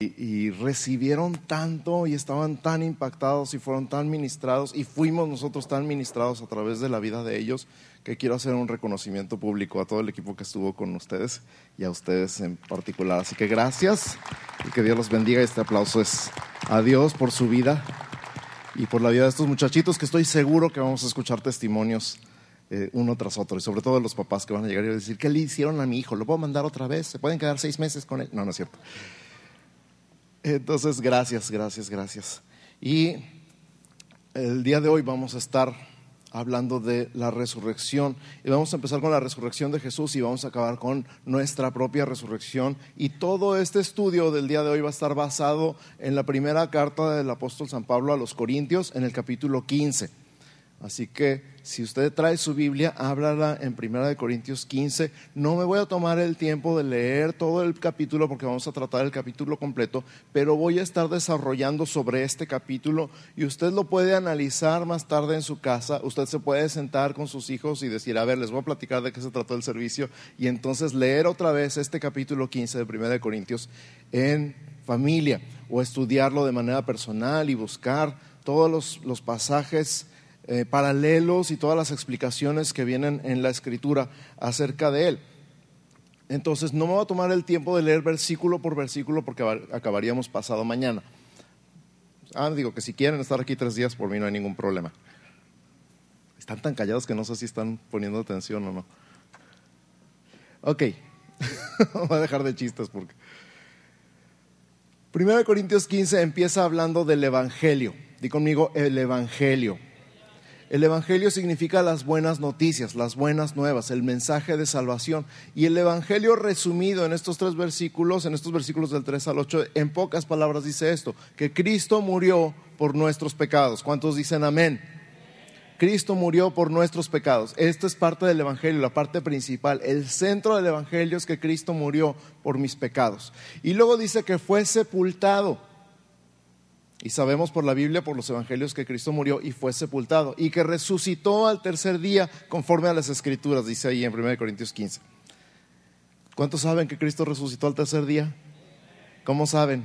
y, recibieron tanto y estaban tan impactados y fueron tan ministrados y fuimos nosotros tan ministrados a través de la vida de ellos que quiero hacer un reconocimiento público a todo el equipo que estuvo con ustedes y a ustedes en particular. Así que gracias y que Dios los bendiga. Este aplauso es a Dios por su vida y por la vida de estos muchachitos que estoy seguro que vamos a escuchar testimonios eh, uno tras otro y sobre todo los papás que van a llegar y decir, ¿qué le hicieron a mi hijo? ¿Lo puedo mandar otra vez? ¿Se pueden quedar seis meses con él? No, no es cierto. Entonces, gracias, gracias, gracias. Y el día de hoy vamos a estar hablando de la resurrección. Y vamos a empezar con la resurrección de Jesús y vamos a acabar con nuestra propia resurrección. Y todo este estudio del día de hoy va a estar basado en la primera carta del apóstol San Pablo a los Corintios, en el capítulo 15. Así que si usted trae su Biblia, háblala en 1 Corintios 15. No me voy a tomar el tiempo de leer todo el capítulo porque vamos a tratar el capítulo completo, pero voy a estar desarrollando sobre este capítulo y usted lo puede analizar más tarde en su casa. Usted se puede sentar con sus hijos y decir, a ver, les voy a platicar de qué se trató el servicio y entonces leer otra vez este capítulo 15 de 1 Corintios en familia o estudiarlo de manera personal y buscar todos los, los pasajes eh, paralelos y todas las explicaciones que vienen en la escritura acerca de él. Entonces, no me voy a tomar el tiempo de leer versículo por versículo porque acabaríamos pasado mañana. Ah, digo que si quieren estar aquí tres días, por mí no hay ningún problema. Están tan callados que no sé si están poniendo atención o no. Ok, voy a dejar de chistes porque... 1 Corintios 15 empieza hablando del Evangelio. Di conmigo el Evangelio. El Evangelio significa las buenas noticias, las buenas nuevas, el mensaje de salvación. Y el Evangelio resumido en estos tres versículos, en estos versículos del 3 al 8, en pocas palabras dice esto, que Cristo murió por nuestros pecados. ¿Cuántos dicen amén? Cristo murió por nuestros pecados. Esto es parte del Evangelio, la parte principal. El centro del Evangelio es que Cristo murió por mis pecados. Y luego dice que fue sepultado. Y sabemos por la Biblia, por los evangelios, que Cristo murió y fue sepultado y que resucitó al tercer día conforme a las escrituras, dice ahí en 1 Corintios 15. ¿Cuántos saben que Cristo resucitó al tercer día? ¿Cómo saben?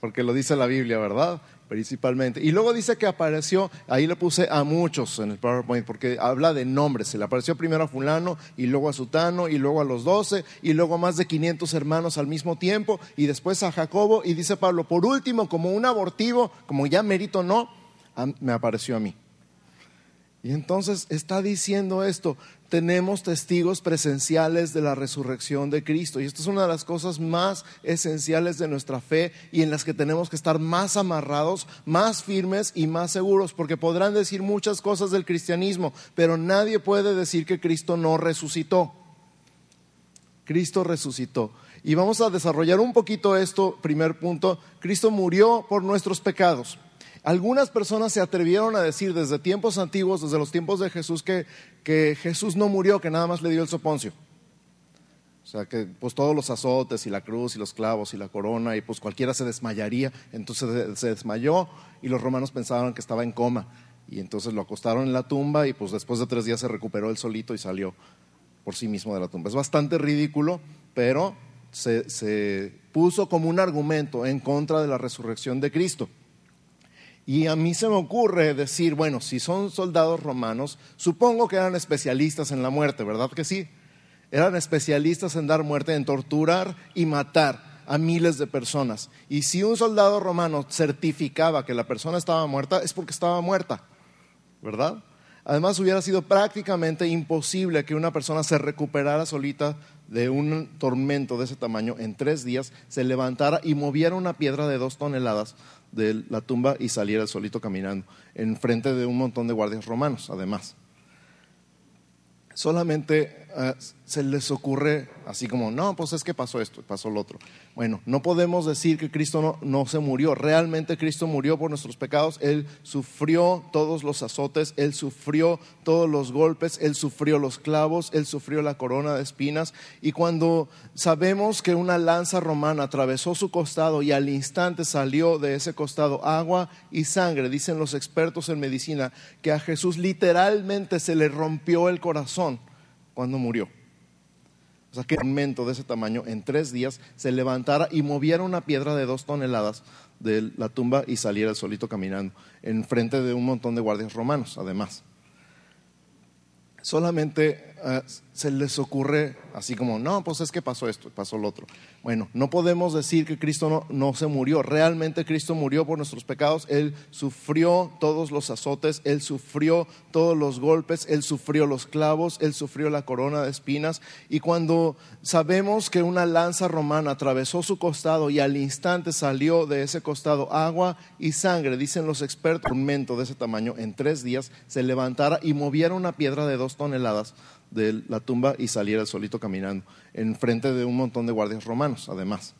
Porque lo dice la Biblia, ¿verdad? Principalmente. Y luego dice que apareció, ahí le puse a muchos en el PowerPoint, porque habla de nombres. Se le apareció primero a fulano, y luego a sutano, y luego a los doce, y luego a más de 500 hermanos al mismo tiempo, y después a Jacobo, y dice Pablo, por último, como un abortivo, como ya mérito no, me apareció a mí. Y entonces está diciendo esto, tenemos testigos presenciales de la resurrección de Cristo. Y esto es una de las cosas más esenciales de nuestra fe y en las que tenemos que estar más amarrados, más firmes y más seguros, porque podrán decir muchas cosas del cristianismo, pero nadie puede decir que Cristo no resucitó. Cristo resucitó. Y vamos a desarrollar un poquito esto, primer punto. Cristo murió por nuestros pecados. Algunas personas se atrevieron a decir desde tiempos antiguos, desde los tiempos de Jesús, que, Jesús no murió, que nada más le dio el soponcio. O sea, que pues todos los azotes y la cruz y los clavos y la corona y pues cualquiera se desmayaría. Entonces se desmayó y los romanos pensaban que estaba en coma. Y entonces lo acostaron en la tumba y pues después de tres días se recuperó él solito y salió por sí mismo de la tumba. Es bastante ridículo, pero se puso como un argumento en contra de la resurrección de Cristo. Y a mí se me ocurre decir, bueno, si son soldados romanos, supongo que eran especialistas en la muerte, ¿verdad que sí? Eran especialistas en dar muerte, en torturar y matar a miles de personas. Y si un soldado romano certificaba que la persona estaba muerta, es porque estaba muerta, ¿verdad? Además, hubiera sido prácticamente imposible que una persona se recuperara solita de un tormento de ese tamaño en tres días, se levantara y moviera una piedra de dos toneladas de la tumba y saliera solito caminando, en frente de un montón de guardias romanos, además. Solamente eh, se les ocurre así como, no, pues es que pasó esto, pasó lo otro. Bueno, no podemos decir que Cristo no, no, se murió. Realmente Cristo murió por nuestros pecados. Él sufrió todos los azotes, Él sufrió todos los golpes, Él sufrió los clavos, Él sufrió la corona de espinas. Y cuando sabemos que una lanza romana atravesó su costado y al instante salió de ese costado agua y sangre, dicen los expertos en medicina, que a Jesús literalmente se le rompió el corazón cuando murió. O sea, que un mento de ese tamaño en tres días se levantara y moviera una piedra de dos toneladas de la tumba y saliera solito caminando, en frente de un montón de guardias romanos, además. Solamente eh, se les ocurre así como, no, pues es que pasó esto, pasó lo otro. Bueno, no podemos decir que Cristo no, no, se murió. Realmente Cristo murió por nuestros pecados. Él sufrió todos los azotes, Él sufrió todos los golpes, Él sufrió los clavos, Él sufrió la corona de espinas. Y cuando sabemos que una lanza romana atravesó su costado y al instante salió de ese costado agua y sangre, dicen los expertos, un mento de ese tamaño en tres días se levantara y moviera una piedra de dos toneladas de la tumba y saliera solito caminando, en frente de un montón de guardias romanos, además.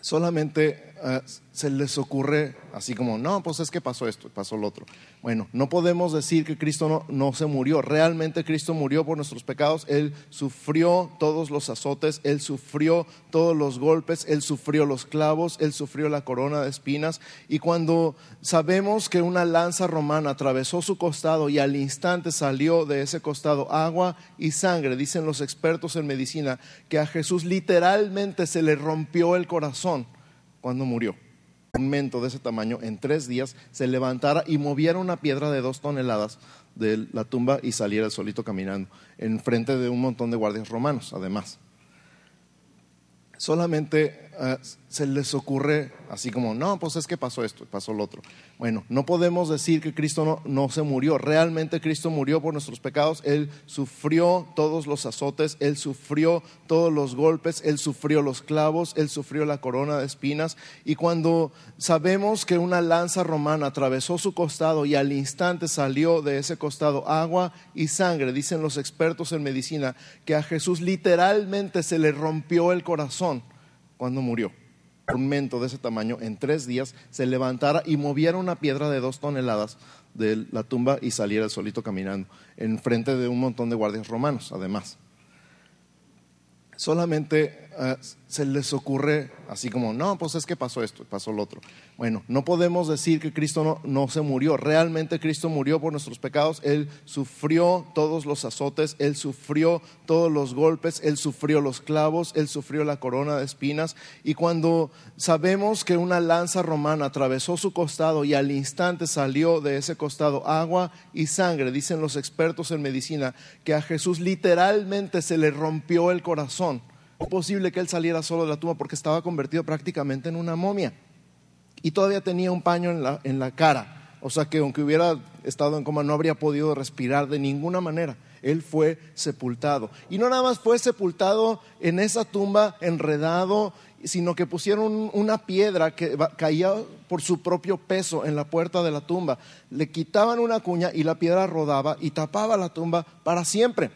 Solamente eh, se les ocurre así como, no, pues es que pasó esto, pasó lo otro. Bueno, no podemos decir que Cristo no, no, se murió. Realmente Cristo murió por nuestros pecados. Él sufrió todos los azotes, Él sufrió todos los golpes, Él sufrió los clavos, Él sufrió la corona de espinas. Y cuando sabemos que una lanza romana atravesó su costado y al instante salió de ese costado agua y sangre, dicen los expertos en medicina, que a Jesús literalmente se le rompió el corazón cuando murió. Un mento de ese tamaño en tres días se levantara y moviera una piedra de dos toneladas de la tumba y saliera solito caminando, en frente de un montón de guardias romanos, además. Solamente eh, se les ocurre así como, no, pues es que pasó esto, pasó lo otro. Bueno, no podemos decir que Cristo no, no, se murió. Realmente Cristo murió por nuestros pecados. Él sufrió todos los azotes, Él sufrió todos los golpes, Él sufrió los clavos, Él sufrió la corona de espinas. Y cuando sabemos que una lanza romana atravesó su costado y al instante salió de ese costado agua y sangre, dicen los expertos en medicina, que a Jesús literalmente se le rompió el corazón cuando murió un mento de ese tamaño en tres días se levantara y moviera una piedra de dos toneladas de la tumba y saliera solito caminando, en frente de un montón de guardias romanos, además. Solamente eh, se les ocurre así como, no, pues es que pasó esto, pasó lo otro. Bueno, no podemos decir que Cristo no, no, se murió. Realmente Cristo murió por nuestros pecados. Él sufrió todos los azotes, Él sufrió todos los golpes, Él sufrió los clavos, Él sufrió la corona de espinas. Y cuando sabemos que una lanza romana atravesó su costado y al instante salió de ese costado agua y sangre, dicen los expertos en medicina, que a Jesús literalmente se le rompió el corazón posible que él saliera solo de la tumba porque estaba convertido prácticamente en una momia. Y todavía tenía un paño en la, en la cara. O sea que aunque hubiera estado en coma no habría podido respirar de ninguna manera. Él fue sepultado. Y no nada más fue sepultado en esa tumba enredado, sino que pusieron una piedra que caía por su propio peso en la puerta de la tumba. Le quitaban una cuña y la piedra rodaba y tapaba la tumba para siempre.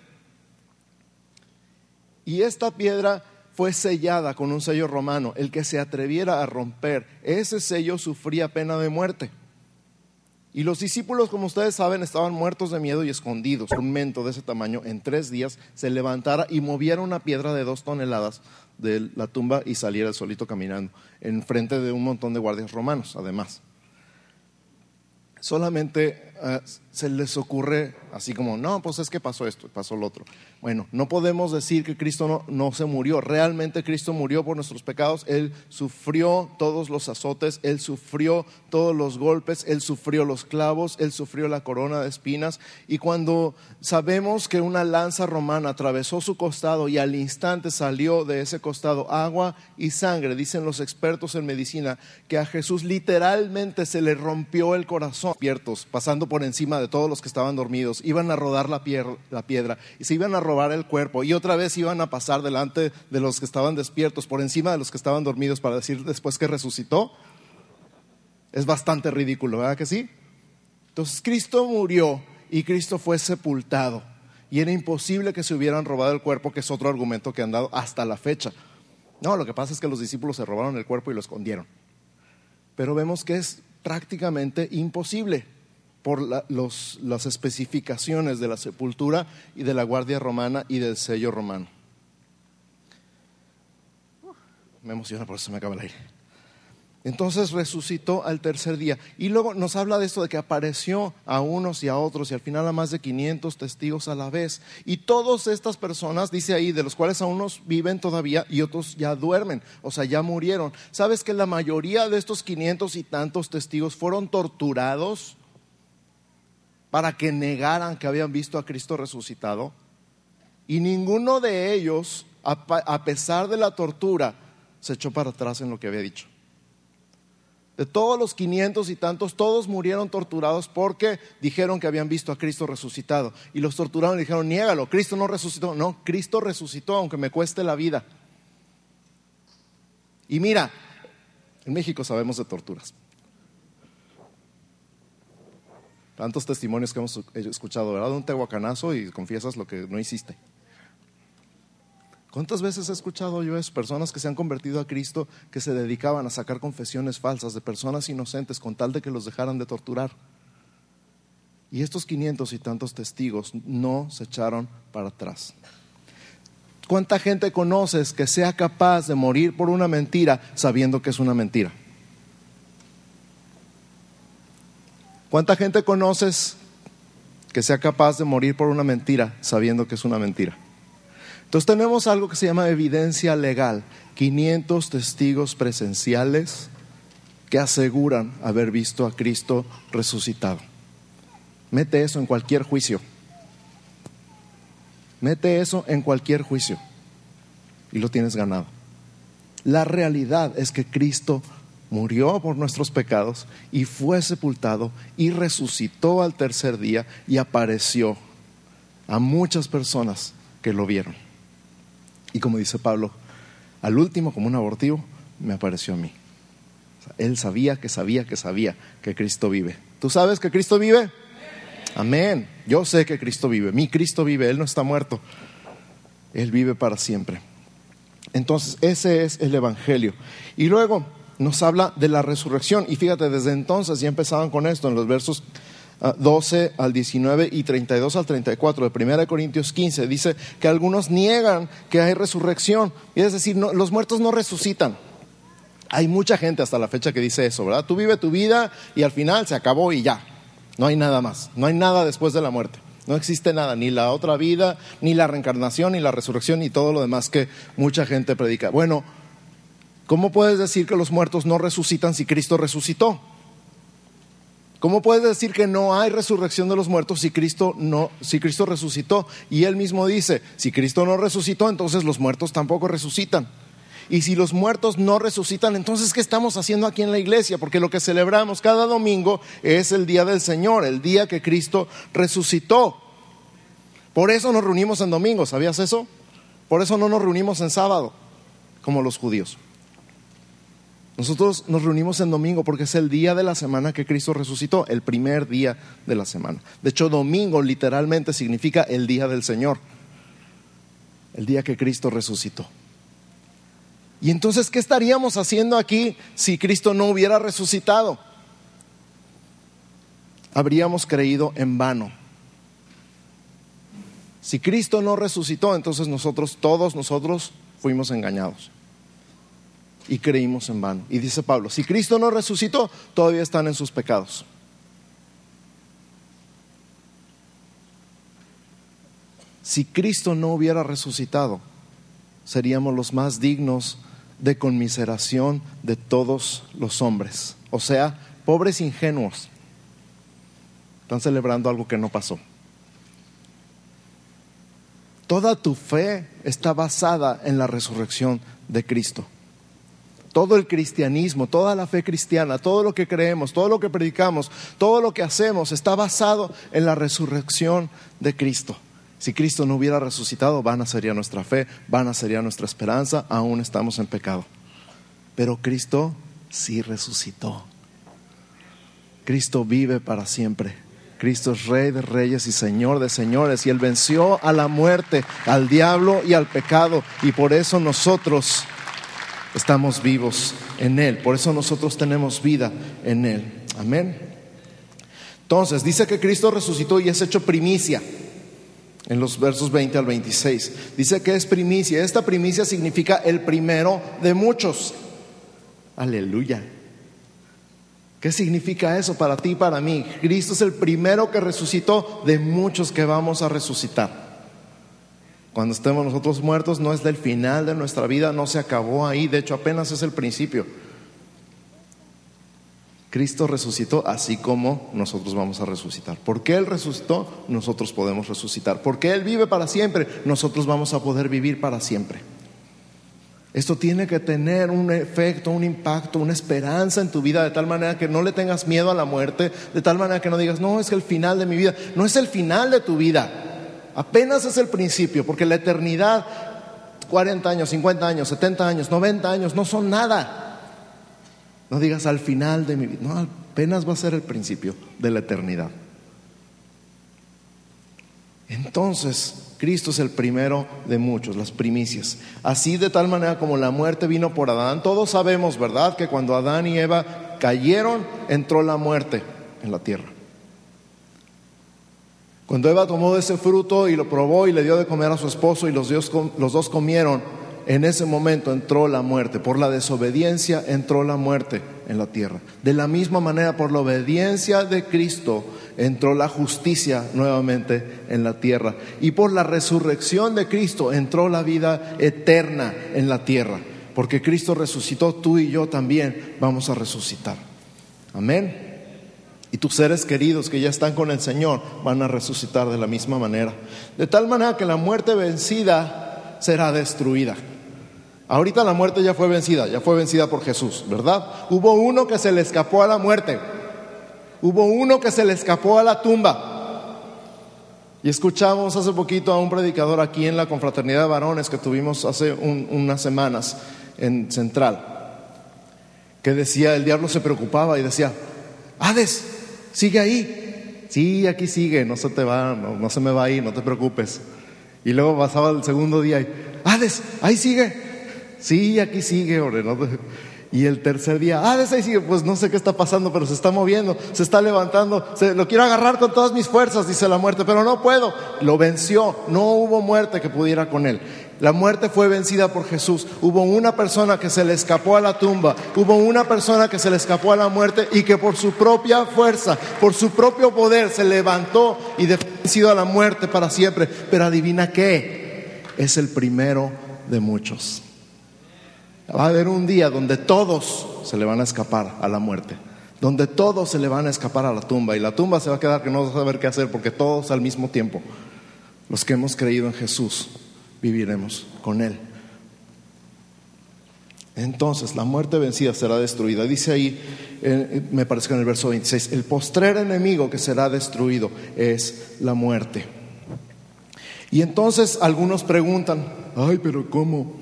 Y esta piedra fue sellada con un sello romano. El que se atreviera a romper ese sello sufría pena de muerte. Y los discípulos, como ustedes saben, estaban muertos de miedo y escondidos. Un mento de ese tamaño en tres días se levantara y moviera una piedra de dos toneladas de la tumba y saliera solito caminando, en frente de un montón de guardias romanos, además. Solamente eh, se les ocurre así como, no, pues es que pasó esto, pasó lo otro. Bueno, no podemos decir que Cristo no, no, se murió. Realmente Cristo murió por nuestros pecados. Él sufrió todos los azotes, Él sufrió todos los golpes, Él sufrió los clavos, Él sufrió la corona de espinas. Y cuando sabemos que una lanza romana atravesó su costado y al instante salió de ese costado agua y sangre, dicen los expertos en medicina, que a Jesús literalmente se le rompió el corazón, pasando por encima de todos los que estaban dormidos, iban a rodar la, la piedra y se iban a robar el cuerpo y otra vez iban a pasar delante de los que estaban despiertos, por encima de los que estaban dormidos para decir después que resucitó. Es bastante ridículo, ¿verdad que sí? Entonces Cristo murió y Cristo fue sepultado. Y era imposible que se hubieran robado el cuerpo, que es otro argumento que han dado hasta la fecha. No, lo que pasa es que los discípulos se robaron el cuerpo y lo escondieron. Pero vemos que es prácticamente imposible por las especificaciones de la sepultura y de la guardia romana y del sello romano. Me emociona, por eso me acaba el aire. Entonces resucitó al tercer día. Y luego nos habla de esto de que apareció a unos y a otros y al final a más de 500 testigos a la vez. Y todas estas personas, dice ahí, de los cuales a unos viven todavía y otros ya duermen, o sea, ya murieron. ¿Sabes que la mayoría de estos 500 y tantos testigos fueron torturados para que negaran que habían visto a Cristo resucitado? Y ninguno de ellos, a pesar de la tortura, se echó para atrás en lo que había dicho. De todos los quinientos y tantos, todos murieron torturados porque dijeron que habían visto a Cristo resucitado. Y los torturaron y dijeron, niégalo, Cristo no resucitó. No, Cristo resucitó, aunque me cueste la vida. Y mira, en México sabemos de torturas. Tantos testimonios que hemos escuchado, ¿verdad? Un tehuacanazo y confiesas lo que no hiciste. ¿Cuántas veces he escuchado yo eso? Personas que se han convertido a Cristo que se dedicaban a sacar confesiones falsas de personas inocentes con tal de que los dejaran de torturar. Y estos quinientos y tantos testigos no se echaron para atrás. ¿Cuánta gente conoces que sea capaz de morir por una mentira sabiendo que es una mentira? ¿Cuánta gente conoces que sea capaz de morir por una mentira sabiendo que es una mentira? Entonces tenemos algo que se llama evidencia legal, 500 testigos presenciales que aseguran haber visto a Cristo resucitado. Mete eso en cualquier juicio. Mete eso en cualquier juicio y lo tienes ganado. La realidad es que Cristo murió por nuestros pecados y fue sepultado y resucitó al tercer día y apareció a muchas personas que lo vieron. Y como dice Pablo, al último, como un abortivo, me apareció a mí. él sabía que sabía que sabía que Cristo vive. ¿Tú sabes que Cristo vive? Amén. Yo sé que Cristo vive. Mi Cristo vive. Él no está muerto. Él vive para siempre. Entonces, ese es el Evangelio. Y luego nos habla de la resurrección. Y fíjate, desde entonces ya empezaban con esto en los versos 12 al 19 y 32 al 34 de 1 Corintios 15. Dice que algunos niegan que hay resurrección. Y es decir, los muertos no resucitan. Hay mucha gente hasta la fecha que dice eso, ¿verdad? Tú vive tu vida y al final se acabó y ya. No hay nada más. No hay nada después de la muerte. No existe nada, ni la otra vida, ni la reencarnación, ni la resurrección, ni todo lo demás que mucha gente predica. Bueno, ¿cómo puedes decir que los muertos no resucitan si Cristo resucitó? ¿Cómo puedes decir que no hay resurrección de los muertos si Cristo no si Cristo resucitó? Y él mismo dice, si Cristo no resucitó, entonces los muertos tampoco resucitan. Y si los muertos no resucitan, entonces ¿qué estamos haciendo aquí en la iglesia? Porque lo que celebramos cada domingo es el día del Señor, el día que Cristo resucitó. Por eso nos reunimos en domingo, ¿sabías eso? Por eso no nos reunimos en sábado, como los judíos. Nosotros nos reunimos en domingo porque es el día de la semana que Cristo resucitó, el primer día de la semana. De hecho, domingo literalmente significa el día del Señor, el día que Cristo resucitó. Y entonces, ¿qué estaríamos haciendo aquí si Cristo no hubiera resucitado? Habríamos creído en vano. Si Cristo no resucitó, entonces nosotros, todos nosotros, fuimos engañados y creímos en vano. Y dice Pablo, si Cristo no resucitó, todavía están en sus pecados. Si Cristo no hubiera resucitado, seríamos los más dignos de conmiseración de todos los hombres. O sea, pobres ingenuos. Están celebrando algo que no pasó. Toda tu fe está basada en la resurrección de Cristo todo el cristianismo, toda la fe cristiana, todo lo que creemos, todo lo que predicamos, todo lo que hacemos está basado en la resurrección de Cristo. Si Cristo no hubiera resucitado, vana sería nuestra fe, vana sería nuestra esperanza, aún estamos en pecado. Pero Cristo sí resucitó. Cristo vive para siempre. Cristo es Rey de reyes y Señor de señores. Y Él venció a la muerte, al diablo y al pecado. Y por eso nosotros estamos vivos en Él. Por eso nosotros tenemos vida en Él. Amén. Entonces, dice que Cristo resucitó y es hecho primicia. En los versos 20 al 26. Dice que es primicia. Esta primicia significa el primero de muchos. Aleluya. ¿Qué significa eso para ti y para mí? Cristo es el primero que resucitó de muchos que vamos a resucitar. Cuando estemos nosotros muertos no es del final de nuestra vida, no se acabó ahí, de hecho apenas es el principio. Cristo resucitó así como nosotros vamos a resucitar. Porque Él resucitó, nosotros podemos resucitar. Porque Él vive para siempre, nosotros vamos a poder vivir para siempre. Esto tiene que tener un efecto, un impacto, una esperanza en tu vida de tal manera que no le tengas miedo a la muerte, de tal manera que no digas, no, es el final de mi vida, no es el final de tu vida, apenas es el principio, porque la eternidad, 40 años, 50 años, 70 años, 90 años, no son nada. No digas al final de mi vida, no, apenas va a ser el principio de la eternidad. Entonces, Cristo es el primero de muchos, las primicias. Así de tal manera como la muerte vino por Adán, todos sabemos, ¿verdad?, que cuando Adán y Eva cayeron, entró la muerte en la tierra. Cuando Eva tomó ese fruto y lo probó y le dio de comer a su esposo y los, los dos comieron, en ese momento entró la muerte. Por la desobediencia entró la muerte en la tierra. De la misma manera, por la obediencia de Cristo entró la justicia nuevamente en la tierra. Y por la resurrección de Cristo entró la vida eterna en la tierra. Porque Cristo resucitó, tú y yo también vamos a resucitar. Amén. Y tus seres queridos que ya están con el Señor van a resucitar de la misma manera. De tal manera que la muerte vencida será destruida. Ahorita la muerte ya fue vencida, ya fue vencida por Jesús, ¿verdad? Hubo uno que se le escapó a la muerte. Hubo uno que se le escapó a la tumba. Y escuchamos hace poquito a un predicador aquí en la confraternidad de varones que tuvimos hace unas semanas en Central, que decía, el diablo se preocupaba y decía, Hades, sigue ahí. Sí, aquí sigue, no se te va, no, se me va a ir, no te preocupes. Y luego pasaba el segundo día y, Hades, ahí sigue. Sí, aquí sigue, hombre. Y el tercer día, Hades, ahí sigue. Pues no sé qué está pasando, pero se está moviendo, se está levantando. Se, lo quiero agarrar con todas mis fuerzas, dice la muerte, pero no puedo. Lo venció, no hubo muerte que pudiera con él. La muerte fue vencida por Jesús. Hubo una persona que se le escapó a la tumba. Hubo una persona que se le escapó a la muerte y que por su propia fuerza, por su propio poder, se levantó y vencido a la muerte para siempre. Pero adivina qué, es el primero de muchos. Va a haber un día donde todos se le van a escapar a la muerte, donde todos se le van a escapar a la tumba y la tumba se va a quedar que no va a saber qué hacer porque todos al mismo tiempo, los que hemos creído en Jesús, viviremos con Él. Entonces la muerte vencida será destruida. Dice ahí, me parece que en el verso 26, el postrer enemigo que será destruido es la muerte. Y entonces algunos preguntan, ay, pero ¿cómo?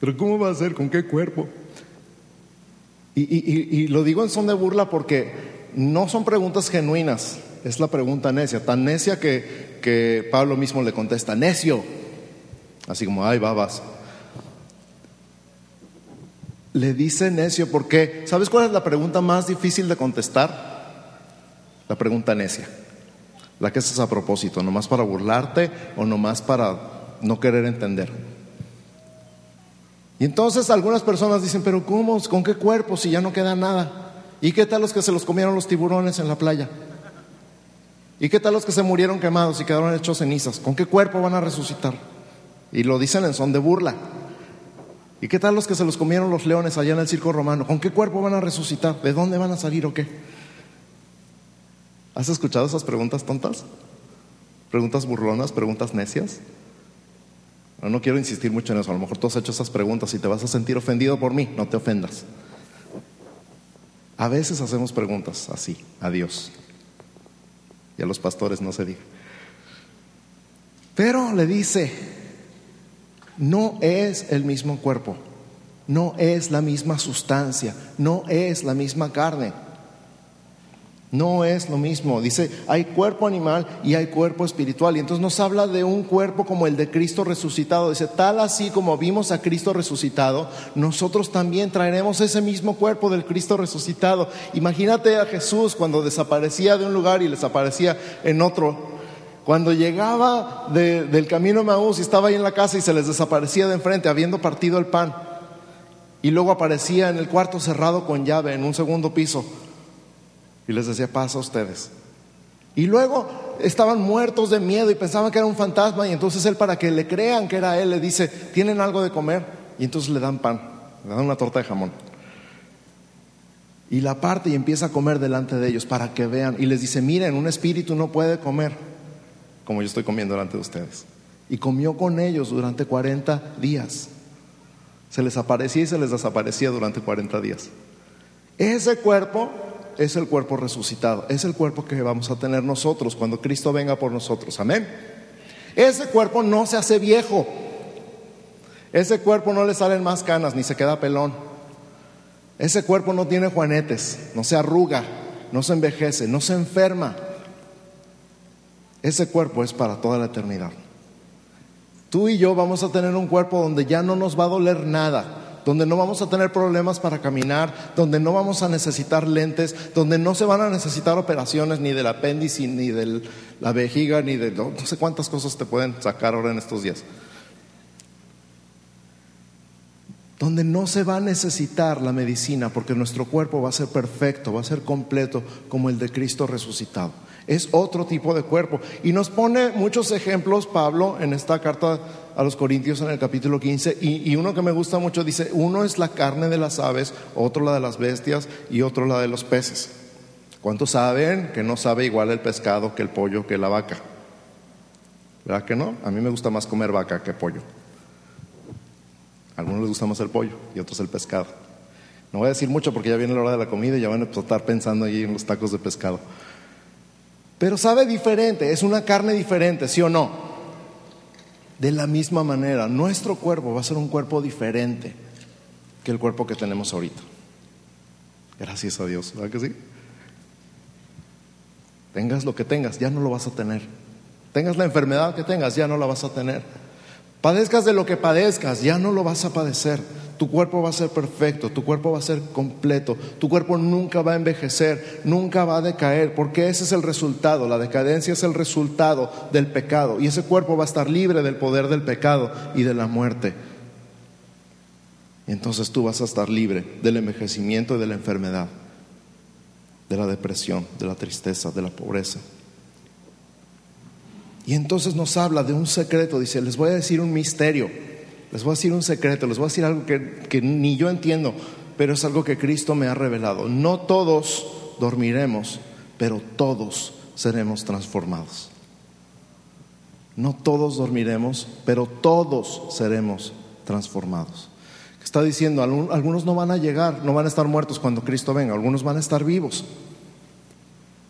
¿Pero cómo va a ser? ¿Con qué cuerpo? Y, lo digo en son de burla porque no son preguntas genuinas, es la pregunta necia, tan necia que, Pablo mismo le contesta, necio, así como, ay, babas. Le dice necio porque, ¿sabes cuál es la pregunta más difícil de contestar? La pregunta necia, la que haces a propósito, nomás para burlarte o nomás para no querer entender. Y entonces algunas personas dicen, pero ¿cómo? ¿Con qué cuerpo si ya no queda nada? ¿Y qué tal los que se los comieron los tiburones en la playa? ¿Y qué tal los que se murieron quemados y quedaron hechos cenizas? ¿Con qué cuerpo van a resucitar? Y lo dicen en son de burla. ¿Y qué tal los que se los comieron los leones allá en el circo romano? ¿Con qué cuerpo van a resucitar? ¿De dónde van a salir o qué? ¿Has escuchado esas preguntas tontas? ¿Preguntas burlonas? ¿Preguntas necias? No, no quiero insistir mucho en eso. A lo mejor tú has hecho esas preguntas y te vas a sentir ofendido por mí. No te ofendas. A veces hacemos preguntas así a Dios. Y a los pastores no se diga. Pero le dice, no es el mismo cuerpo, no es la misma sustancia, no es la misma carne. No es lo mismo. Dice, hay cuerpo animal y hay cuerpo espiritual. Y entonces nos habla de un cuerpo como el de Cristo resucitado. Dice, tal así como vimos a Cristo resucitado, nosotros también traeremos ese mismo cuerpo del Cristo resucitado. Imagínate a Jesús cuando desaparecía de un lugar y desaparecía en otro. Cuando llegaba del camino a Maús y estaba ahí en la casa y se les desaparecía de enfrente, habiendo partido el pan. Y luego aparecía en el cuarto cerrado con llave en un segundo piso y les decía, pasa a ustedes. Y luego estaban muertos de miedo y pensaban que era un fantasma y entonces él para que le crean que era él le dice, ¿tienen algo de comer? Y entonces le dan pan, le dan una torta de jamón. Y la parte y empieza a comer delante de ellos para que vean. Y les dice, miren, un espíritu no puede comer como yo estoy comiendo delante de ustedes. Y comió con ellos durante 40 días. Se les aparecía y se les desaparecía durante 40 días. Ese cuerpo es el cuerpo resucitado, es el cuerpo que vamos a tener nosotros cuando Cristo venga por nosotros. Amén. Ese cuerpo no se hace viejo. Ese cuerpo no le salen más canas ni se queda pelón. Ese cuerpo no tiene juanetes, no se arruga, no se envejece, no se enferma. Ese cuerpo es para toda la eternidad. Tú y yo vamos a tener un cuerpo donde ya no nos va a doler nada, donde no vamos a tener problemas para caminar, donde no vamos a necesitar lentes, donde no se van a necesitar operaciones ni del apéndice, ni de la vejiga, ni de no sé cuántas cosas te pueden sacar ahora en estos días. Donde no se va a necesitar la medicina porque nuestro cuerpo va a ser perfecto, va a ser completo como el de Cristo resucitado es otro tipo de cuerpo. Y nos pone muchos ejemplos Pablo en esta carta a los Corintios en el capítulo 15 y, uno que me gusta mucho dice, uno es la carne de las aves, otro la de las bestias y otro la de los peces. ¿Cuántos saben que no sabe igual el pescado que el pollo que la vaca? ¿Verdad que no? A mí me gusta más comer vaca que pollo. A algunos les gusta más el pollo y otros el pescado. No voy a decir mucho porque ya viene la hora de la comida y ya van a estar pensando allí en los tacos de pescado. Pero sabe diferente, es una carne diferente, ¿sí o no? De la misma manera, nuestro cuerpo va a ser un cuerpo diferente que el cuerpo que tenemos ahorita. Gracias a Dios, ¿verdad que sí? Tengas lo que tengas, ya no lo vas a tener. Tengas la enfermedad que tengas, ya no la vas a tener. Padezcas de lo que padezcas, ya no lo vas a padecer. Tu cuerpo va a ser perfecto, tu cuerpo va a ser completo, tu cuerpo nunca va a envejecer, nunca va a decaer, porque ese es el resultado, la decadencia es el resultado del pecado y ese cuerpo va a estar libre del poder del pecado y de la muerte. Entonces tú vas a estar libre del envejecimiento y de la enfermedad, de la depresión, de la tristeza, de la pobreza. Y entonces nos habla de un secreto, dice, les voy a decir un misterio. Les voy a decir un secreto, les voy a decir algo que, ni yo entiendo, pero es algo que Cristo me ha revelado. No todos dormiremos, pero todos seremos transformados. No todos dormiremos, pero todos seremos transformados. Está diciendo, algunos no van a llegar, no van a estar muertos cuando Cristo venga, algunos van a estar vivos,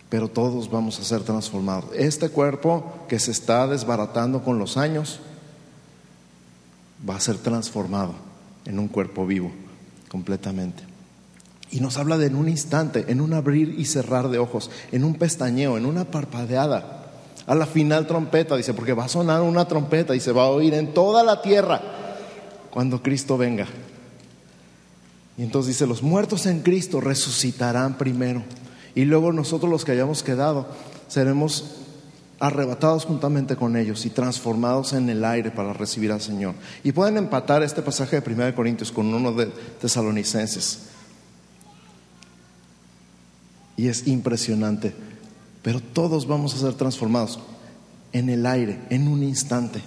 pero todos vamos a ser transformados. Este cuerpo que se está desbaratando con los años, va a ser transformado en un cuerpo vivo completamente. Y nos habla de en un instante, en un abrir y cerrar de ojos, en un pestañeo, en una parpadeada. A la final trompeta, dice, porque va a sonar una trompeta y se va a oír en toda la tierra cuando Cristo venga. Y entonces dice, los muertos en Cristo resucitarán primero. Y luego nosotros los que hayamos quedado seremos arrebatados juntamente con ellos y transformados en el aire para recibir al Señor. Y pueden empatar este pasaje de 1 Corintios con uno de Tesalonicenses. Y es impresionante. Pero todos vamos a ser transformados en el aire, en un instante,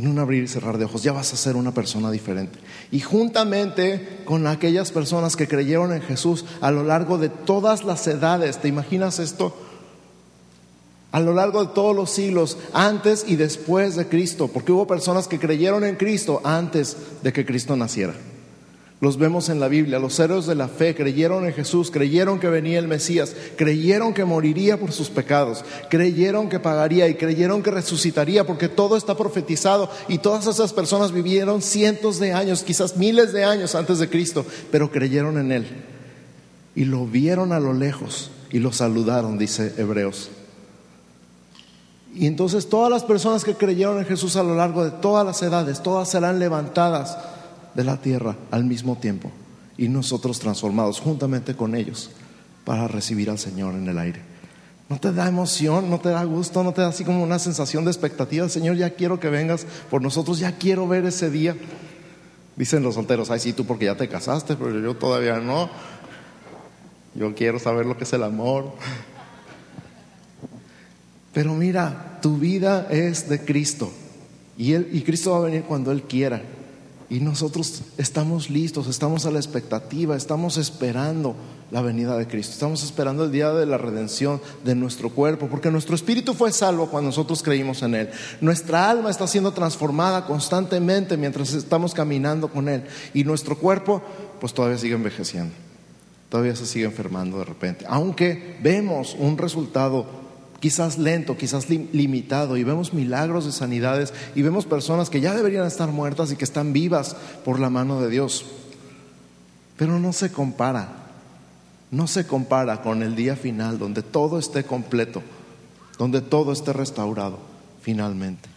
en un abrir y cerrar de ojos. Ya vas a ser una persona diferente. Y juntamente con aquellas personas que creyeron en Jesús a lo largo de todas las edades, ¿te imaginas esto? a lo largo de todos los siglos, antes y después de Cristo, porque hubo personas que creyeron en Cristo antes de que Cristo naciera. Los vemos en la Biblia, los héroes de la fe creyeron en Jesús, creyeron que venía el Mesías, creyeron que moriría por sus pecados, creyeron que pagaría y creyeron que resucitaría, porque todo está profetizado y todas esas personas vivieron cientos de años, quizás miles de años antes de Cristo, pero creyeron en Él y lo vieron a lo lejos y lo saludaron, dice Hebreos. Y entonces todas las personas que creyeron en Jesús a lo largo de todas las edades, todas serán levantadas de la tierra al mismo tiempo y nosotros transformados juntamente con ellos para recibir al Señor en el aire. ¿No te da emoción? ¿No te da gusto? ¿No te da así como una sensación de expectativa? Señor, ya quiero que vengas por nosotros, ya quiero ver ese día. Dicen los solteros, ay sí, tú porque ya te casaste, pero yo todavía no. Yo quiero saber lo que es el amor. Pero mira, tu vida es de Cristo. Y, él, y Cristo va a venir cuando Él quiera. Y nosotros estamos listos, estamos a la expectativa, estamos esperando la venida de Cristo. Estamos esperando el día de la redención de nuestro cuerpo, porque nuestro espíritu fue salvo cuando nosotros creímos en Él. Nuestra alma está siendo transformada constantemente mientras estamos caminando con Él. Y nuestro cuerpo, pues todavía sigue envejeciendo, todavía se sigue enfermando de repente. Aunque vemos un resultado quizás lento, quizás limitado, y vemos milagros de sanidades, y vemos personas que ya deberían estar muertas y que están vivas por la mano de Dios. Pero no se compara, no se compara con el día final donde todo esté completo, donde todo esté restaurado finalmente.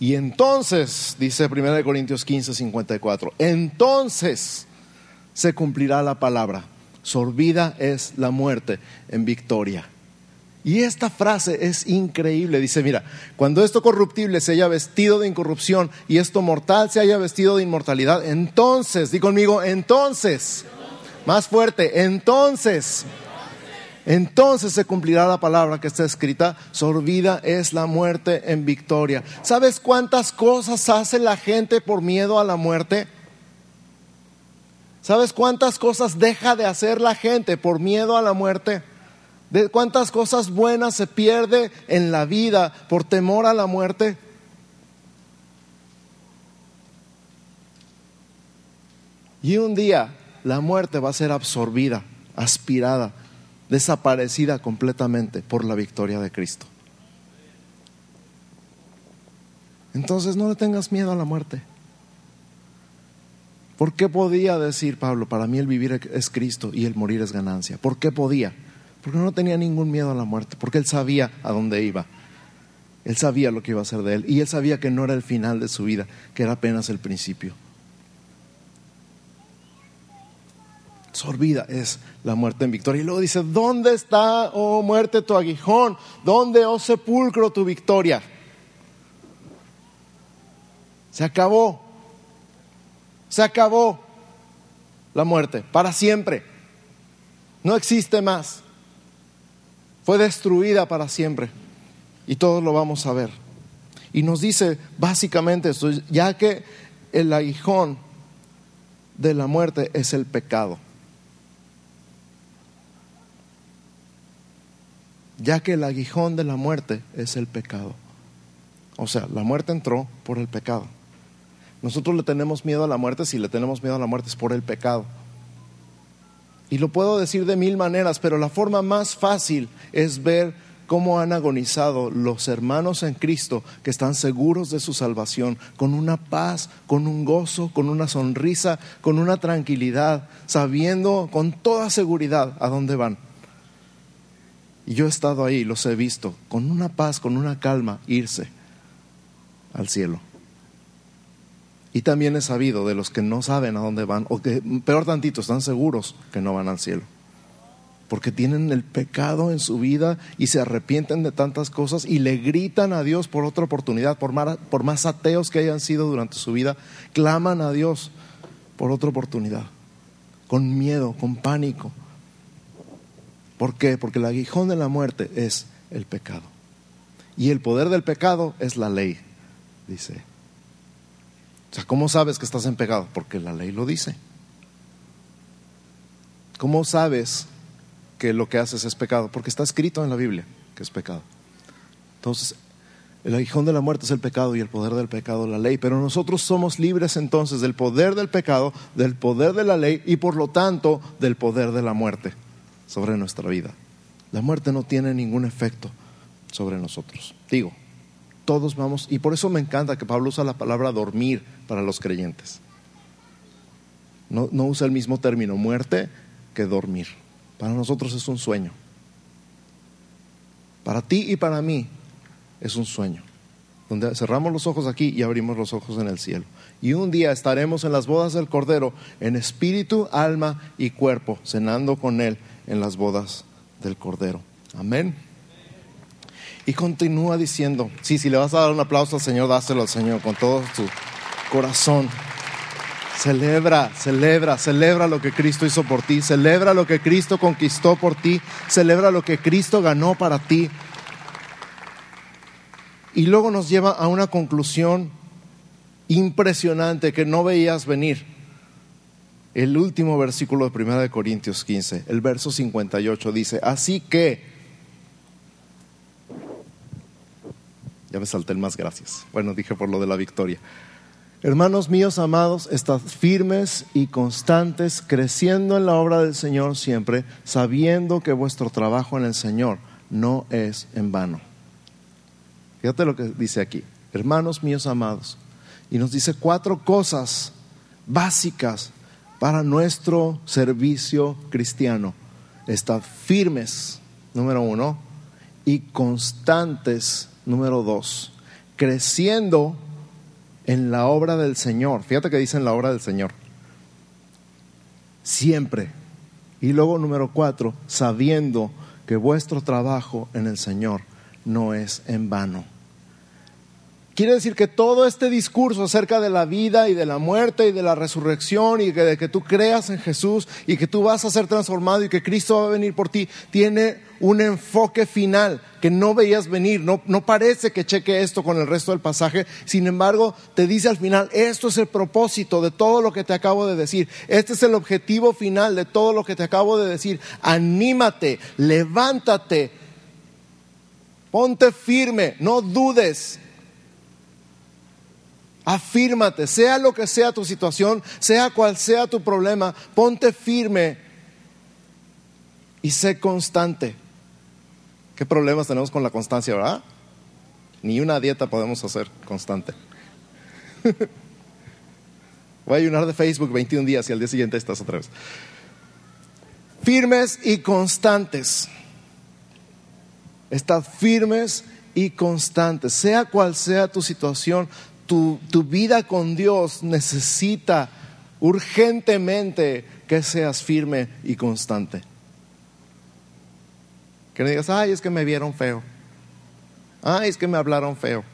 Y entonces, dice 1 Corintios 15, 54, entonces se cumplirá la palabra, sorbida es la muerte en victoria. Y esta frase es increíble. Dice, mira, cuando esto corruptible se haya vestido de incorrupción y esto mortal se haya vestido de inmortalidad, entonces, di conmigo, entonces, más fuerte, entonces, entonces se cumplirá la palabra que está escrita, sorbida es la muerte en victoria. ¿Sabes cuántas cosas hace la gente por miedo a la muerte? ¿Sabes cuántas cosas deja de hacer la gente por miedo a la muerte? De cuántas cosas buenas se pierde en la vida por temor a la muerte. Y un día la muerte va a ser absorbida, aspirada, desaparecida completamente por la victoria de Cristo. Entonces no le tengas miedo a la muerte. ¿Por qué podía decir Pablo, para mí el vivir es Cristo y el morir es ganancia? ¿Por qué podía? Porque no tenía ningún miedo a la muerte, porque él sabía a dónde iba. Él sabía lo que iba a hacer de él y él sabía que no era el final de su vida, que era apenas el principio. Sorbida es la muerte en victoria. Y luego dice, ¿dónde está, oh muerte, tu aguijón? ¿Dónde, oh sepulcro, tu victoria? Se acabó. Se acabó la muerte para siempre. No existe más fue destruida para siempre. Y todos lo vamos a ver. Y nos dice básicamente esto, ya que el aguijón de la muerte es el pecado. Ya que el aguijón de la muerte es el pecado. O sea, la muerte entró por el pecado. Nosotros le tenemos miedo a la muerte, si le tenemos miedo a la muerte es por el pecado. Y lo puedo decir de mil maneras, pero la forma más fácil es ver cómo han agonizado los hermanos en Cristo que están seguros de su salvación, con una paz, con un gozo, con una sonrisa, con una tranquilidad, sabiendo con toda seguridad a dónde van. Y yo he estado ahí, los he visto, con una paz, con una calma, irse al cielo. Y también he sabido de los que no saben a dónde van, o que peor tantito, están seguros que no van al cielo. Porque tienen el pecado en su vida y se arrepienten de tantas cosas y le gritan a Dios por otra oportunidad, por más, por más ateos que hayan sido durante su vida, claman a Dios por otra oportunidad, con miedo, con pánico. ¿Por qué? Porque el aguijón de la muerte es el pecado. Y el poder del pecado es la ley, dice ¿cómo sabes que estás en pecado? Porque la ley lo dice. ¿Cómo sabes que lo que haces es pecado? Porque está escrito en la Biblia que es pecado. Entonces, el aguijón de la muerte es el pecado y el poder del pecado la ley. Pero nosotros somos libres entonces del poder del pecado, del poder de la ley y por lo tanto del poder de la muerte sobre nuestra vida. La muerte no tiene ningún efecto sobre nosotros. Digo, todos vamos, y por eso me encanta que Pablo usa la palabra dormir para los creyentes. No, no usa el mismo término muerte que dormir. Para nosotros es un sueño. Para ti y para mí es un sueño. Donde cerramos los ojos aquí y abrimos los ojos en el cielo. Y un día estaremos en las bodas del Cordero en espíritu, alma y cuerpo, cenando con Él en las bodas del Cordero. Amén. Y continúa diciendo, sí, si le vas a dar un aplauso al Señor, dáselo al Señor con todo tu corazón. Celebra, celebra, celebra lo que Cristo hizo por ti, celebra lo que Cristo conquistó por ti, celebra lo que Cristo ganó para ti. Y luego nos lleva a una conclusión impresionante que no veías venir. El último versículo de 1 de Corintios 15, el verso 58 dice, así que, ya me salté el más gracias, bueno, dije por lo de la victoria. Hermanos míos amados, estad firmes y constantes, creciendo en la obra del Señor siempre, sabiendo que vuestro trabajo en el Señor no es en vano. Fíjate lo que dice aquí, hermanos míos amados, y nos dice cuatro cosas básicas para nuestro servicio cristiano. Estad firmes, número uno, y constantes, número dos, creciendo en la obra del Señor. Fíjate que dice en la obra del Señor. Siempre. Y luego número cuatro, sabiendo que vuestro trabajo en el Señor no es en vano. Quiere decir que todo este discurso acerca de la vida y de la muerte y de la resurrección y de que tú creas en Jesús y que tú vas a ser transformado y que Cristo va a venir por ti, tiene un enfoque final que no veías venir. No, no parece que cheque esto con el resto del pasaje. Sin embargo, te dice al final, esto es el propósito de todo lo que te acabo de decir. Este es el objetivo final de todo lo que te acabo de decir. Anímate, levántate, ponte firme, no dudes Afírmate, sea lo que sea tu situación, sea cual sea tu problema, ponte firme y sé constante. ¿Qué problemas tenemos con la constancia, verdad? Ni una dieta podemos hacer constante. Voy a ayunar de Facebook 21 días y al día siguiente estás otra vez. Firmes y constantes. Estad firmes y constantes. Sea cual sea tu situación, tu, vida con Dios necesita urgentemente que seas firme y constante. Que no digas, ay, es que me vieron feo. Ay, es que me hablaron feo.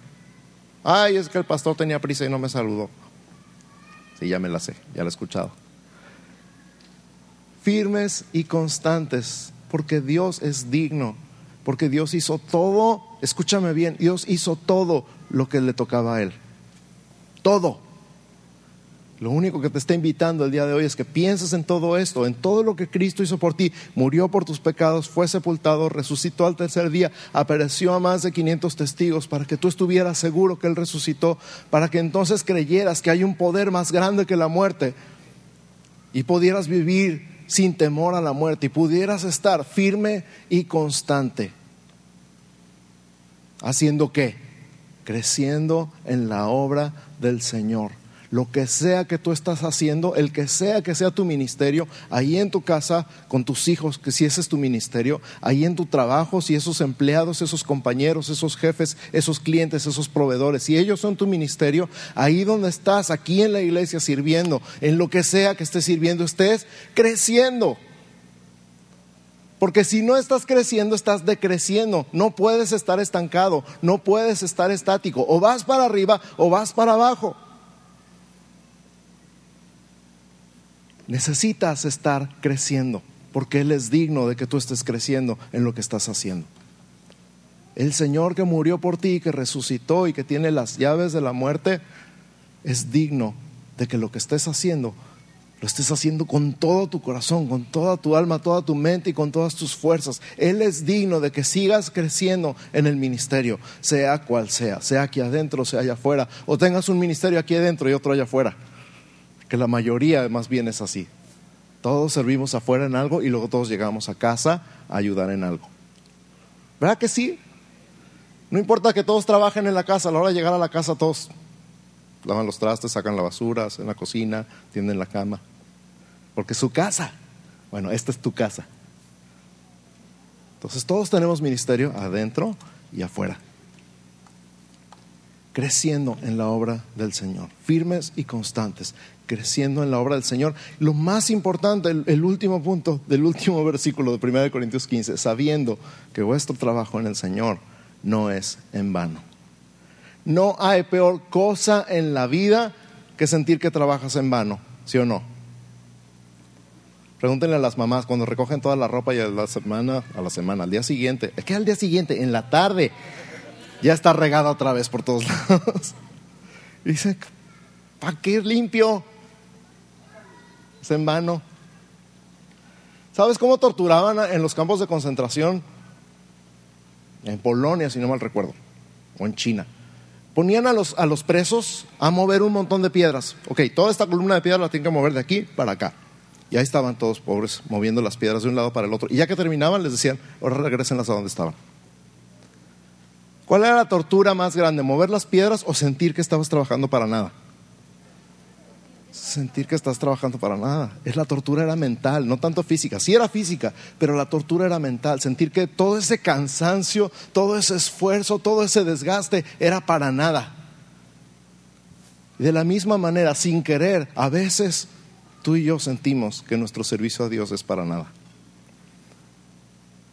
Ay, es que el pastor tenía prisa y no me saludó. Sí, ya me la sé, ya la he escuchado. Firmes y constantes, porque Dios es digno, porque Dios hizo todo, escúchame bien, Dios hizo todo lo que le tocaba a Él todo. Lo único que te está invitando el día de hoy es que pienses en todo esto, en todo lo que Cristo hizo por ti. Murió por tus pecados, fue sepultado, resucitó al tercer día, apareció a más de 500 testigos para que tú estuvieras seguro que Él resucitó, para que entonces creyeras que hay un poder más grande que la muerte y pudieras vivir sin temor a la muerte y pudieras estar firme y constante. ¿Haciendo qué? Creciendo en la obra del Señor. Lo que sea que tú estás haciendo, el que sea que sea tu ministerio, ahí en tu casa, con tus hijos, que si ese es tu ministerio, ahí en tu trabajo, si esos empleados, esos compañeros, esos jefes, esos clientes, esos proveedores, si ellos son tu ministerio, ahí donde estás, aquí en la iglesia sirviendo, en lo que sea que estés sirviendo, estés creciendo. Porque si no estás creciendo, estás decreciendo. No puedes estar estancado, no puedes estar estático. O vas para arriba o vas para abajo. Necesitas estar creciendo, porque Él es digno de que tú estés creciendo en lo que estás haciendo. El Señor que murió por ti, que resucitó y que tiene las llaves de la muerte, es digno de que lo que estés haciendo lo estés haciendo con todo tu corazón, con toda tu alma, toda tu mente y con todas tus fuerzas. Él es digno de que sigas creciendo en el ministerio, sea cual sea, sea aquí adentro, sea allá afuera, o tengas un ministerio aquí adentro y otro allá afuera. Que la mayoría más bien es así. Todos servimos afuera en algo y luego todos llegamos a casa a ayudar en algo. ¿Verdad que sí? No importa que todos trabajen en la casa, a la hora de llegar a la casa todos lavan los trastes, sacan la basura, hacen la cocina, tienden la cama porque es su casa. Bueno, esta es tu casa. Entonces todos tenemos ministerio adentro y afuera. Creciendo en la obra del Señor, firmes y constantes, creciendo en la obra del Señor. Lo más importante, el, último punto del último versículo de 1 Corintios 15, sabiendo que vuestro trabajo en el Señor no es en vano. No hay peor cosa en la vida que sentir que trabajas en vano. ¿sí o no? Pregúntenle a las mamás cuando recogen toda la ropa y a la semana, a la semana, al día siguiente, es que al día siguiente, en la tarde, ya está regada otra vez por todos lados. Y dice, ¿para qué limpio? Es en vano. ¿Sabes cómo torturaban en los campos de concentración? En Polonia, si no mal recuerdo, o en China. Ponían a los, a los presos a mover un montón de piedras. Ok, toda esta columna de piedras la tienen que mover de aquí para acá. Y ahí estaban todos pobres moviendo las piedras de un lado para el otro. Y ya que terminaban les decían, ahora regresenlas a donde estaban. ¿Cuál era la tortura más grande? ¿Mover las piedras o sentir que estabas trabajando para nada? Sentir que estás trabajando para nada. Es la tortura era mental, no tanto física. Sí era física, pero la tortura era mental. Sentir que todo ese cansancio, todo ese esfuerzo, todo ese desgaste era para nada. De la misma manera, sin querer, a veces tú y yo sentimos que nuestro servicio a Dios es para nada.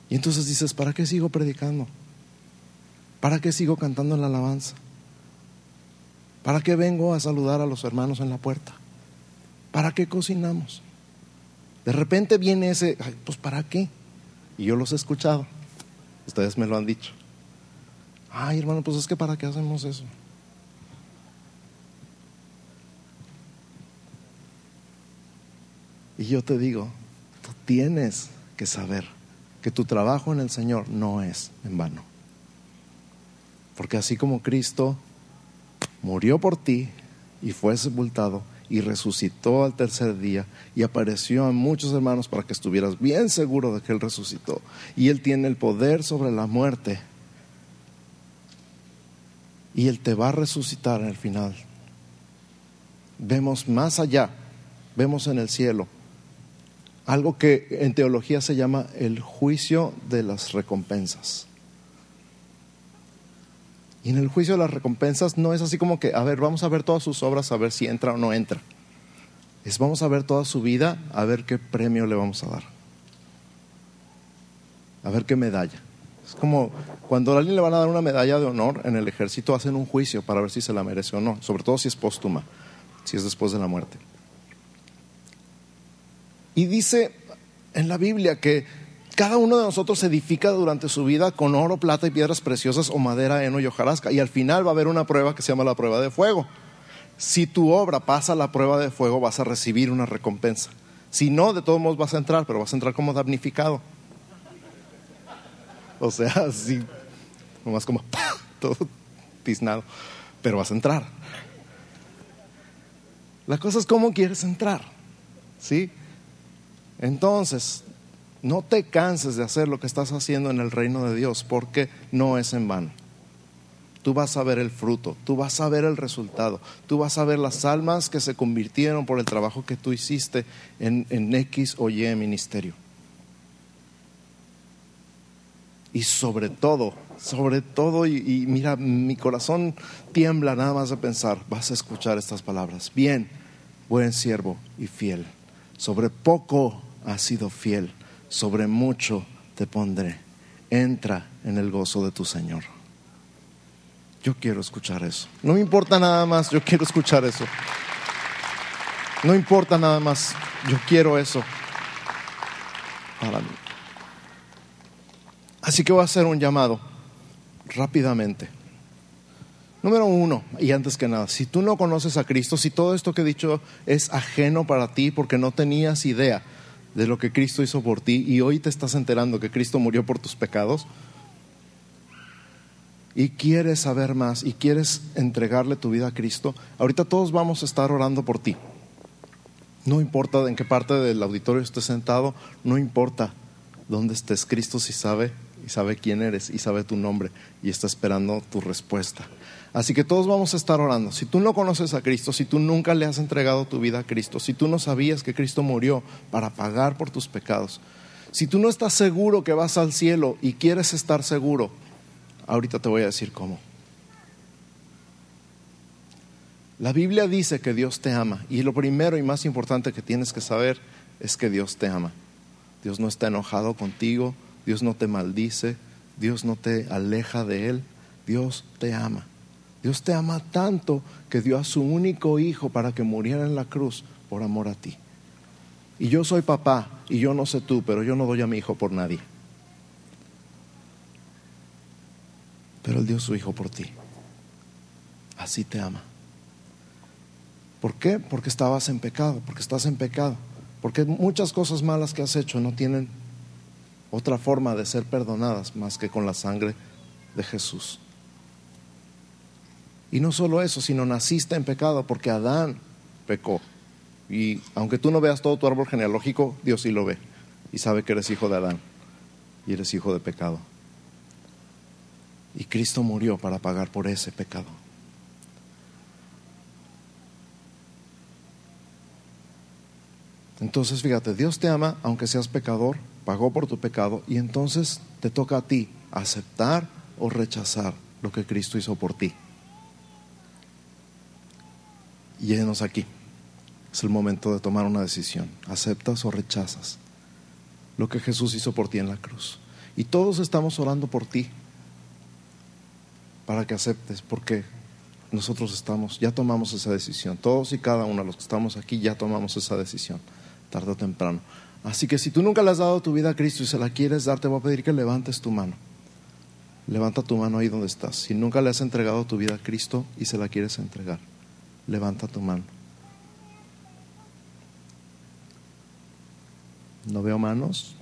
Y entonces dices, ¿para qué sigo predicando? ¿Para qué sigo cantando la alabanza? ¿Para qué vengo a saludar a los hermanos en la puerta? ¿Para qué cocinamos? De repente viene ese, pues ¿para qué? Y yo los he escuchado. Ustedes me lo han dicho. Ay, hermano, pues es que ¿para qué hacemos eso? Y yo te digo, tú tienes que saber que tu trabajo en el Señor no es en vano. Porque así como Cristo murió por ti y fue sepultado y resucitó al tercer día y apareció a muchos hermanos para que estuvieras bien seguro de que Él resucitó y Él tiene el poder sobre la muerte y Él te va a resucitar en el final. Vemos más allá, vemos en el cielo algo que en teología se llama el juicio de las recompensas. Y en el juicio de las recompensas no es así como que, a ver, vamos a ver todas sus obras, a ver si entra o no entra. Es vamos a ver toda su vida, a ver qué premio le vamos a dar. A ver qué medalla. Es como cuando a alguien le van a dar una medalla de honor en el ejército, hacen un juicio para ver si se la merece o no, sobre todo si es póstuma, si es después de la muerte. Y dice en la Biblia que cada uno de nosotros se edifica durante su vida con oro, plata y piedras preciosas o madera, heno y hojarasca. Y al final va a haber una prueba que se llama la prueba de fuego. Si tu obra pasa la prueba de fuego, vas a recibir una recompensa. Si no, de todos modos vas a entrar, pero vas a entrar como damnificado. O sea, así, nomás como todo tiznado, pero vas a entrar. La cosa es cómo quieres entrar, ¿sí? Entonces, no te canses de hacer lo que estás haciendo en el reino de Dios, porque no es en vano. Tú vas a ver el fruto, tú vas a ver el resultado, tú vas a ver las almas que se convirtieron por el trabajo que tú hiciste en, X o Y ministerio. Y sobre todo, sobre todo, y, y mira, mi corazón tiembla nada más de pensar, vas a escuchar estas palabras. Bien, buen siervo y fiel. Sobre poco has sido fiel sobre mucho te pondré. Entra en el gozo de tu Señor. Yo quiero escuchar eso. No me importa nada más, yo quiero escuchar eso. No importa nada más, yo quiero eso para mí. Así que voy a hacer un llamado rápidamente. Número uno, y antes que nada, si tú no conoces a Cristo, si todo esto que he dicho es ajeno para ti porque no tenías idea, de lo que Cristo hizo por ti y hoy te estás enterando que Cristo murió por tus pecados y quieres saber más y quieres entregarle tu vida a Cristo, ahorita todos vamos a estar orando por ti. No importa en qué parte del auditorio estés sentado, no importa dónde estés, Cristo sí sabe sabe quién eres y sabe tu nombre y está esperando tu respuesta. Así que todos vamos a estar orando. Si tú no conoces a Cristo, si tú nunca le has entregado tu vida a Cristo, si tú no sabías que Cristo murió para pagar por tus pecados, si tú no estás seguro que vas al cielo y quieres estar seguro, ahorita te voy a decir cómo. La Biblia dice que Dios te ama y lo primero y más importante que tienes que saber es que Dios te ama. Dios no está enojado contigo, Dios no te maldice, Dios no te aleja de Él, Dios te ama. Dios te ama tanto que dio a su único hijo para que muriera en la cruz por amor a ti. Y yo soy papá, y yo no sé tú, pero yo no doy a mi hijo por nadie. Pero Él dio su hijo por ti. Así te ama. ¿Por qué? Porque estabas en pecado, porque estás en pecado. Porque muchas cosas malas que has hecho no tienen otra forma de ser perdonadas más que con la sangre de Jesús. Y no solo eso, sino naciste en pecado porque Adán pecó. Y aunque tú no veas todo tu árbol genealógico, Dios sí lo ve. Y sabe que eres hijo de Adán y eres hijo de pecado. Y Cristo murió para pagar por ese pecado. Entonces, fíjate, Dios te ama aunque seas pecador, pagó por tu pecado y entonces te toca a ti aceptar o rechazar lo que Cristo hizo por ti. Y aquí. Es el momento de tomar una decisión. ¿Aceptas o rechazas lo que Jesús hizo por ti en la cruz? Y todos estamos orando por ti para que aceptes, porque nosotros estamos, ya tomamos esa decisión. Todos y cada uno de los que estamos aquí ya tomamos esa decisión, tarde o temprano. Así que si tú nunca le has dado tu vida a Cristo y se la quieres dar, te voy a pedir que levantes tu mano. Levanta tu mano ahí donde estás. Si nunca le has entregado tu vida a Cristo y se la quieres entregar, levanta tu mano. No veo manos.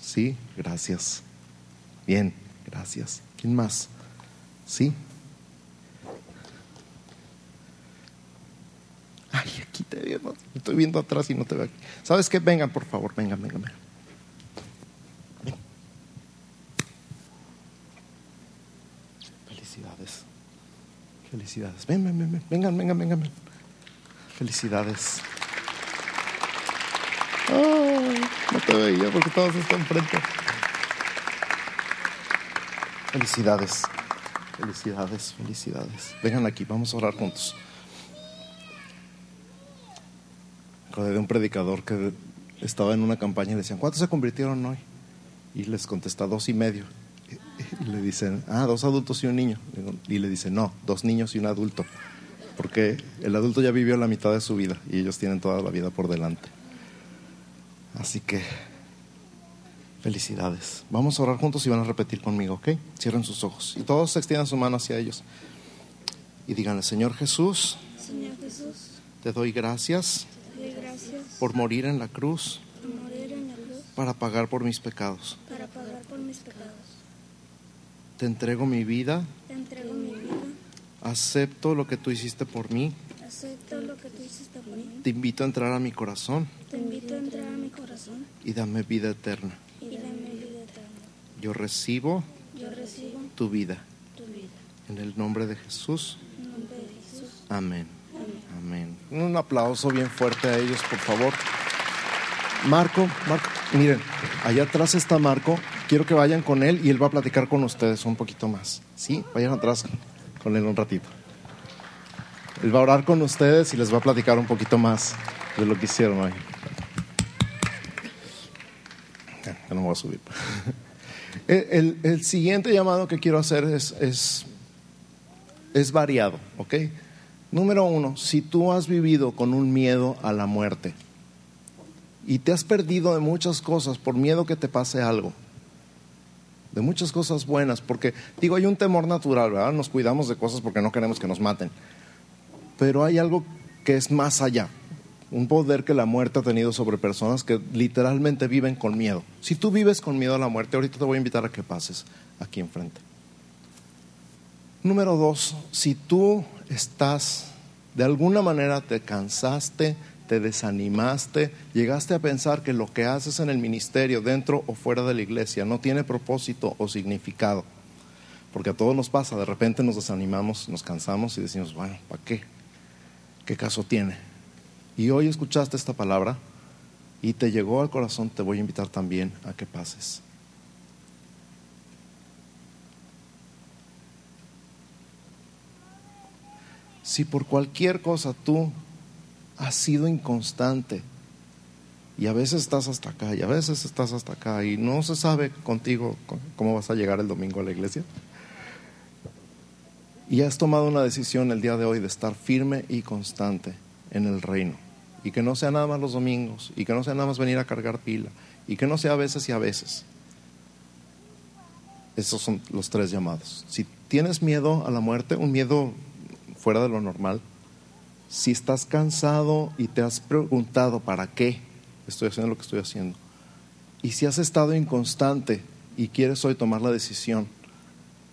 Sí, gracias. Bien, gracias. ¿Quién más? Sí. Ay, aquí te veo. Estoy viendo atrás y no te veo aquí. ¿Sabes qué? Vengan, por favor, vengan, vengan. vengan. Felicidades. Felicidades. Ven, ven, ven, vengan, vengan, vengan. Felicidades. no te veía porque todos están enfrente. Felicidades. Felicidades, felicidades. Vengan aquí, vamos a orar juntos. De un predicador que estaba en una campaña y decían, ¿cuántos se convirtieron hoy? Y les contesta, dos y medio. Y le dicen, ah, dos adultos y un niño. Y le dicen, no, dos niños y un adulto. Porque el adulto ya vivió la mitad de su vida y ellos tienen toda la vida por delante. Así que, felicidades. Vamos a orar juntos y van a repetir conmigo, ¿ok? Cierren sus ojos. Y todos extiendan su mano hacia ellos. Y díganle, Señor Jesús, Señor Jesús te doy gracias por morir en la cruz para pagar por mis pecados. Para pagar por mis pecados. Te entrego mi vida. Te entrego mi vida. Acepto lo que tú hiciste por mí. Acepto lo que tú hiciste por mí. Te invito a entrar a mi corazón. Te invito a entrar a mi corazón. Y dame vida eterna. Y dame vida eterna. Yo recibo. Yo recibo tu vida. Tu vida. En el nombre de Jesús. En nombre de Jesús. Amén. Un aplauso bien fuerte a ellos, por favor. Marco, Marco, miren, allá atrás está Marco. Quiero que vayan con él y él va a platicar con ustedes un poquito más. ¿Sí? Vayan atrás con él un ratito. Él va a orar con ustedes y les va a platicar un poquito más de lo que hicieron hoy. Ya, no me voy a subir. El, el, siguiente llamado que quiero hacer es, es, es variado, ¿ok? Número uno, si tú has vivido con un miedo a la muerte y te has perdido de muchas cosas por miedo que te pase algo, de muchas cosas buenas, porque digo, hay un temor natural, ¿verdad? Nos cuidamos de cosas porque no queremos que nos maten, pero hay algo que es más allá, un poder que la muerte ha tenido sobre personas que literalmente viven con miedo. Si tú vives con miedo a la muerte, ahorita te voy a invitar a que pases aquí enfrente. Número dos, si tú estás, de alguna manera te cansaste, te desanimaste, llegaste a pensar que lo que haces en el ministerio, dentro o fuera de la iglesia, no tiene propósito o significado. Porque a todos nos pasa, de repente nos desanimamos, nos cansamos y decimos, bueno, ¿para qué? ¿Qué caso tiene? Y hoy escuchaste esta palabra y te llegó al corazón, te voy a invitar también a que pases. Si por cualquier cosa tú has sido inconstante y a veces estás hasta acá y a veces estás hasta acá y no se sabe contigo cómo vas a llegar el domingo a la iglesia, y has tomado una decisión el día de hoy de estar firme y constante en el reino. Y que no sea nada más los domingos, y que no sea nada más venir a cargar pila, y que no sea a veces y a veces. Esos son los tres llamados. Si tienes miedo a la muerte, un miedo fuera de lo normal, si estás cansado y te has preguntado para qué estoy haciendo lo que estoy haciendo, y si has estado inconstante y quieres hoy tomar la decisión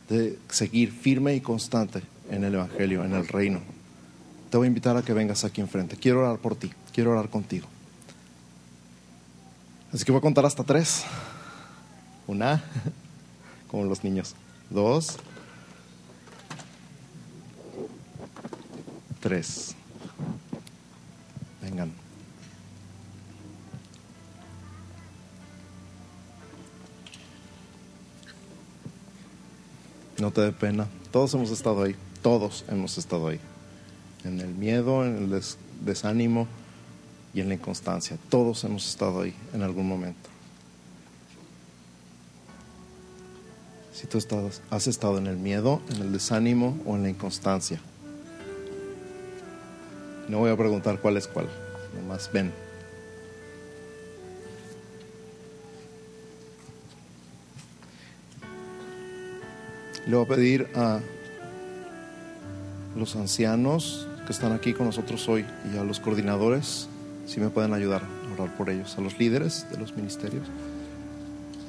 de seguir firme y constante en el Evangelio, en el reino, te voy a invitar a que vengas aquí enfrente. Quiero orar por ti, quiero orar contigo. Así que voy a contar hasta tres. Una, como los niños. Dos, tres. Vengan. No te dé pena. Todos hemos estado ahí. Todos hemos estado ahí. En el miedo, en el des- desánimo y en la inconstancia. Todos hemos estado ahí en algún momento. Si tú estás- has estado en el miedo, en el desánimo o en la inconstancia. No voy a preguntar cuál es cuál. Nomás ven. Le voy a pedir a los ancianos que están aquí con nosotros hoy y a los coordinadores si me pueden ayudar a orar por ellos, a los líderes de los ministerios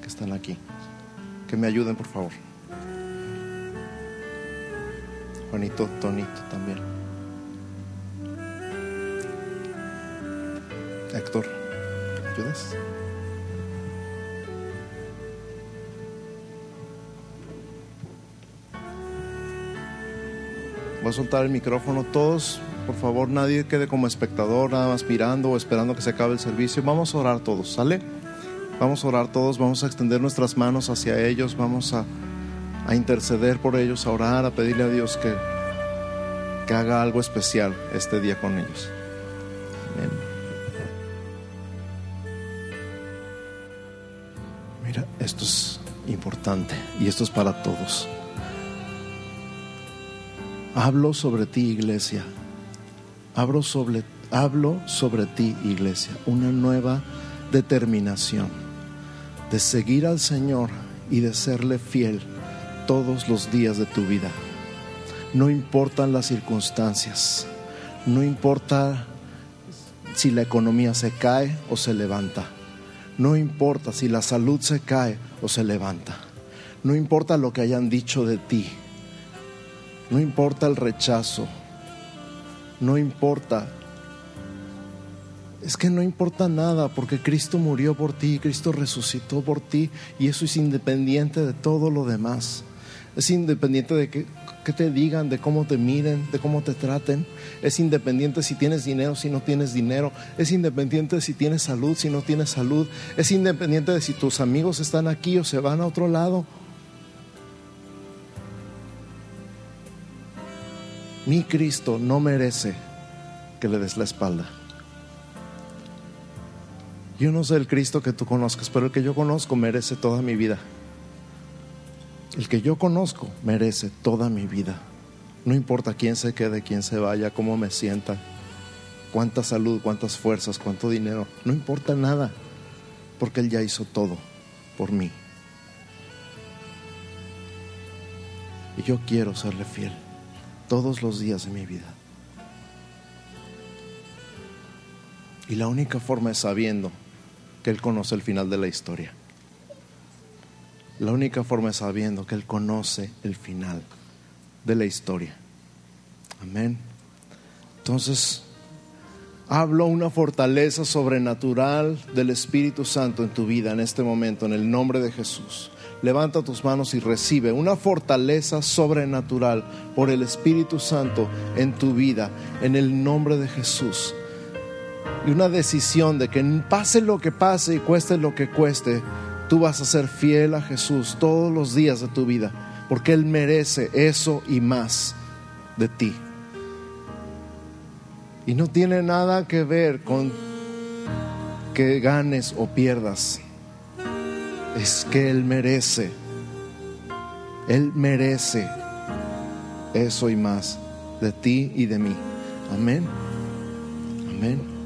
que están aquí. Que me ayuden, por favor. Juanito, Tonito también. Héctor, ¿me ayudas? Voy a soltar el micrófono. Todos, por favor, nadie quede como espectador, nada más mirando o esperando que se acabe el servicio. Vamos a orar todos, ¿sale? Vamos a orar todos, vamos a extender nuestras manos hacia ellos, vamos a, a interceder por ellos, a orar, a pedirle a Dios que, que haga algo especial este día con ellos. Y esto es para todos. Hablo sobre ti, iglesia. Hablo sobre, hablo sobre ti, iglesia. Una nueva determinación de seguir al Señor y de serle fiel todos los días de tu vida. No importan las circunstancias. No importa si la economía se cae o se levanta. No importa si la salud se cae o se levanta. No importa lo que hayan dicho de ti. No importa el rechazo. No importa. Es que no importa nada porque Cristo murió por ti, Cristo resucitó por ti y eso es independiente de todo lo demás. Es independiente de que, que te digan, de cómo te miren, de cómo te traten. Es independiente si tienes dinero, si no tienes dinero. Es independiente de si tienes salud, si no tienes salud. Es independiente de si tus amigos están aquí o se van a otro lado. Mi Cristo no merece que le des la espalda. Yo no sé el Cristo que tú conozcas, pero el que yo conozco merece toda mi vida. El que yo conozco merece toda mi vida. No importa quién se quede, quién se vaya, cómo me sienta, cuánta salud, cuántas fuerzas, cuánto dinero. No importa nada, porque Él ya hizo todo por mí. Y yo quiero serle fiel todos los días de mi vida. Y la única forma es sabiendo que Él conoce el final de la historia. La única forma es sabiendo que Él conoce el final de la historia. Amén. Entonces, hablo una fortaleza sobrenatural del Espíritu Santo en tu vida en este momento, en el nombre de Jesús. Levanta tus manos y recibe una fortaleza sobrenatural por el Espíritu Santo en tu vida, en el nombre de Jesús. Y una decisión de que pase lo que pase y cueste lo que cueste, tú vas a ser fiel a Jesús todos los días de tu vida, porque Él merece eso y más de ti. Y no tiene nada que ver con que ganes o pierdas. Es que Él merece. Él merece eso y más de ti y de mí. Amén. Amén.